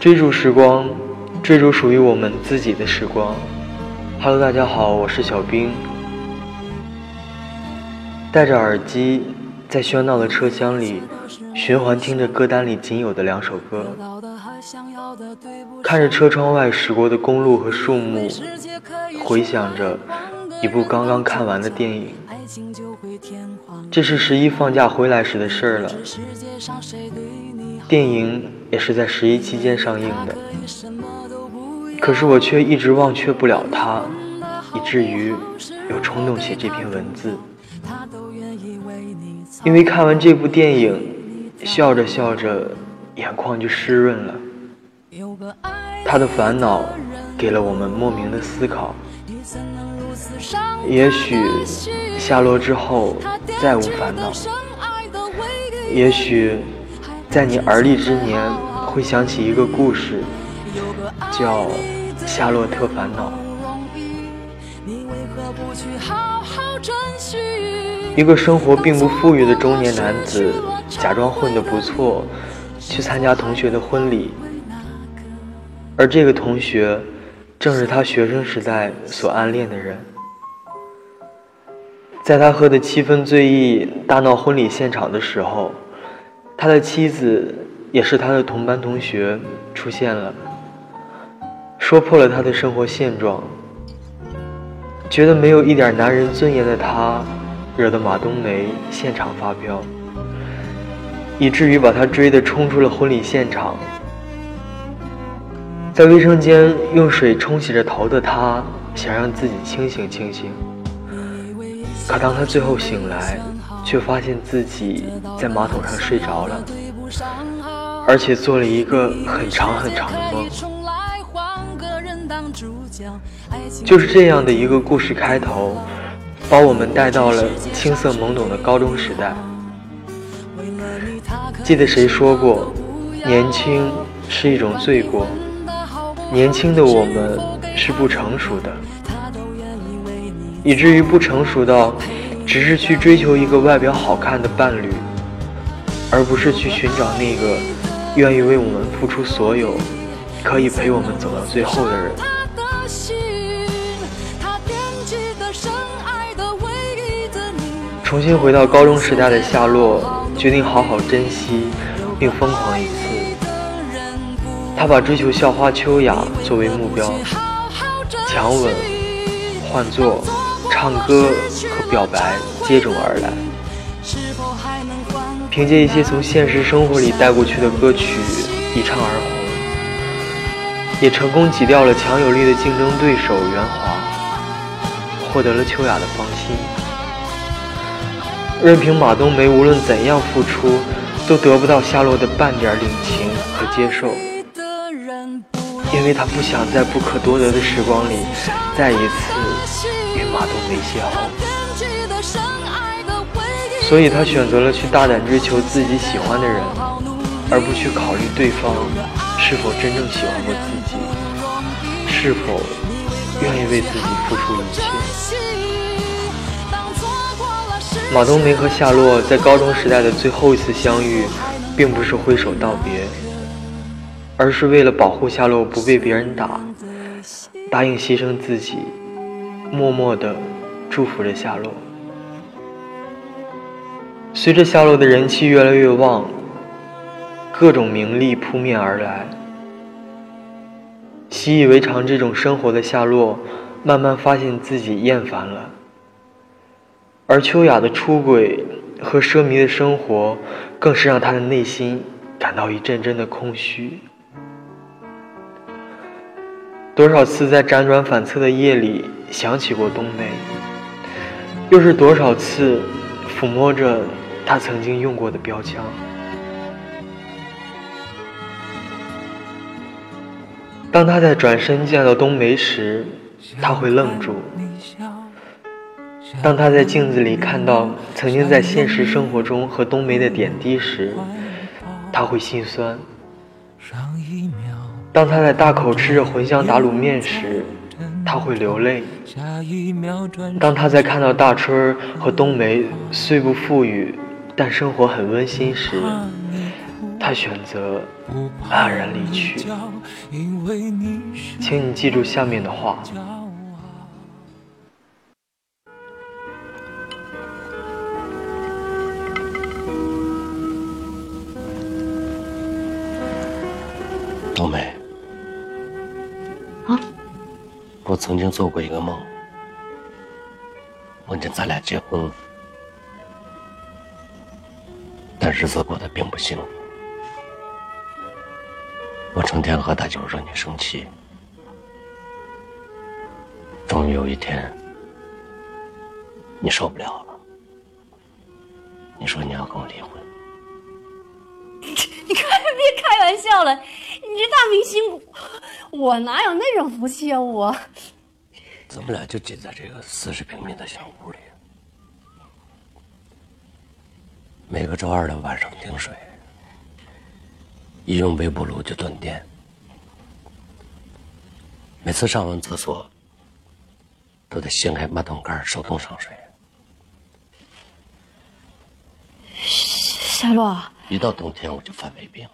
追逐时光，追逐属于我们自己的时光。Hello，大家好，我是小兵。戴着耳机，在喧闹的车厢里，循环听着歌单里仅有的两首歌，看着车窗外驶过的公路和树木，回想着一部刚刚看完的电影。这是十一放假回来时的事儿了。电影也是在十一期间上映的，可是我却一直忘却不了它，以至于有冲动写这篇文字。因为看完这部电影，笑着笑着，眼眶就湿润了。他的烦恼给了我们莫名的思考。也许下落之后再无烦恼。也许。在你而立之年，会想起一个故事，叫《夏洛特烦恼》。一个生活并不富裕的中年男子，假装混得不错，去参加同学的婚礼。而这个同学，正是他学生时代所暗恋的人。在他喝得七分醉意，大闹婚礼现场的时候。他的妻子，也是他的同班同学，出现了，说破了他的生活现状。觉得没有一点男人尊严的他，惹得马冬梅现场发飙，以至于把他追得冲出了婚礼现场。在卫生间用水冲洗着头的他，想让自己清醒清醒。可当他最后醒来，却发现自己在马桶上睡着了，而且做了一个很长很长的梦。就是这样的一个故事开头，把我们带到了青涩懵懂的高中时代。记得谁说过，年轻是一种罪过，年轻的我们是不成熟的，以至于不成熟到。只是去追求一个外表好看的伴侣，而不是去寻找那个愿意为我们付出所有、可以陪我们走到最后的人。重新回到高中时代的夏洛，决定好好珍惜并疯狂一次。他把追求校花秋雅作为目标，强吻、换座。唱歌和表白接踵而来，凭借一些从现实生活里带过去的歌曲一唱而红，也成功挤掉了强有力的竞争对手袁华，获得了秋雅的芳心。任凭马冬梅无论怎样付出，都得不到夏洛的半点领情和接受，因为他不想在不可多得的时光里再一次。与马冬梅邂逅，所以他选择了去大胆追求自己喜欢的人，而不去考虑对方是否真正喜欢过自己，是否愿意为自己付出一切。马冬梅和夏洛在高中时代的最后一次相遇，并不是挥手道别，而是为了保护夏洛不被别人打，答应牺牲自己。默默地祝福着夏洛。随着夏洛的人气越来越旺，各种名利扑面而来，习以为常这种生活的夏洛，慢慢发现自己厌烦了。而秋雅的出轨和奢靡的生活，更是让他的内心感到一阵阵的空虚。多少次在辗转反侧的夜里想起过冬梅，又是多少次抚摸着他曾经用过的标枪。当他在转身见到冬梅时，他会愣住；当他在镜子里看到曾经在现实生活中和冬梅的点滴时，他会心酸。当他在大口吃着茴香打卤面时，他会流泪；当他在看到大春和冬梅虽不富裕，但生活很温馨时，他选择黯然离去。请你记住下面的话。我曾经做过一个梦，梦见咱俩结婚，但日子过得并不幸福。我成天喝大酒惹你生气，终于有一天，你受不了了，你说你要跟我离婚。你快别开玩笑了，你这大明星，我哪有那种福气啊！我，咱们俩就挤在这个四十平米的小屋里，每个周二的晚上停水，一用微波炉就断电，每次上完厕所都得掀开马桶盖手动上水。夏洛。一到冬天我就犯胃病，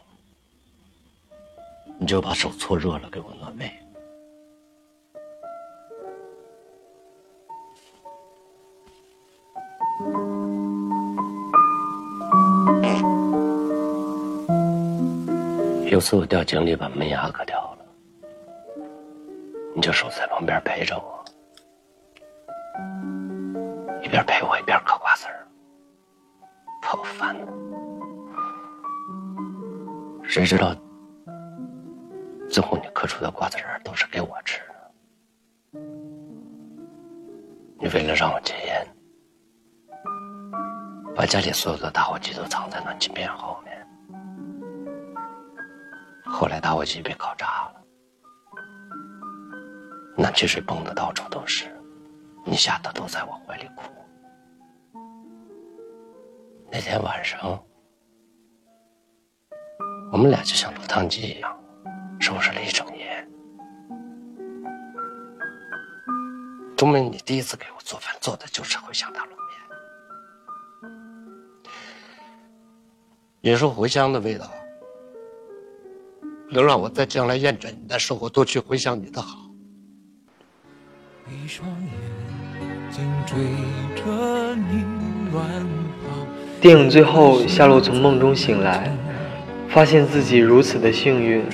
你就把手搓热了给我暖胃。有次我掉井里把门牙磕掉了，你就守在旁边陪着我，一边陪我一边嗑瓜子儿，可烦。谁知道，最后你嗑出的瓜子仁都是给我吃的。你为了让我戒烟，把家里所有的打火机都藏在暖气片后面。后来打火机被烤炸了，暖气水崩的到处都是，你吓得都在我怀里哭。那天晚上。我们俩就像落汤鸡一样，收拾了一整钟梅，你第一次给我做饭，做的就是茴香大卤面。也说茴香的味道，能让我在将来验证你的时候多去回想你的好。电影最后，夏洛从梦中醒来。发现自己如此的幸运，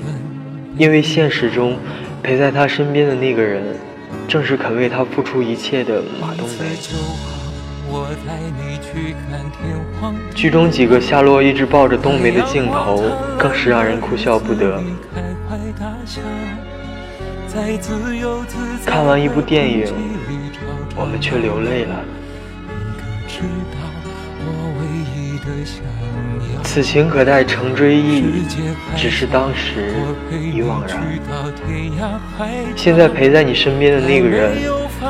因为现实中陪在他身边的那个人，正是肯为他付出一切的马冬梅。剧中几个夏洛一直抱着冬梅的镜头，更是让人哭笑不得。看完一部电影，我们却流泪了。此情可待成追忆，只是当时已惘然。现在陪在你身边的那个人，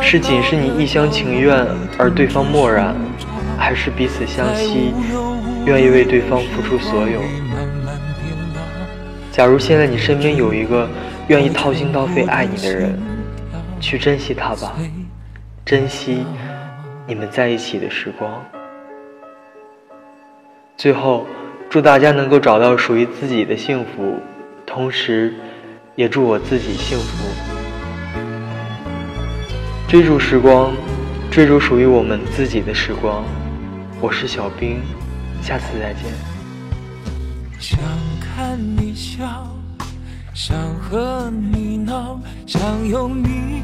是仅是你一厢情愿而对方漠然，还是彼此相惜，愿意为对方付出所有？假如现在你身边有一个愿意掏心掏肺爱你的人，去珍惜他吧，珍惜你们在一起的时光。最后，祝大家能够找到属于自己的幸福，同时，也祝我自己幸福。追逐时光，追逐属于我们自己的时光。我是小兵，下次再见。想看你笑，想和你闹，想拥你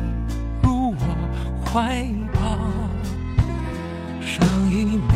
入我怀抱。上一秒。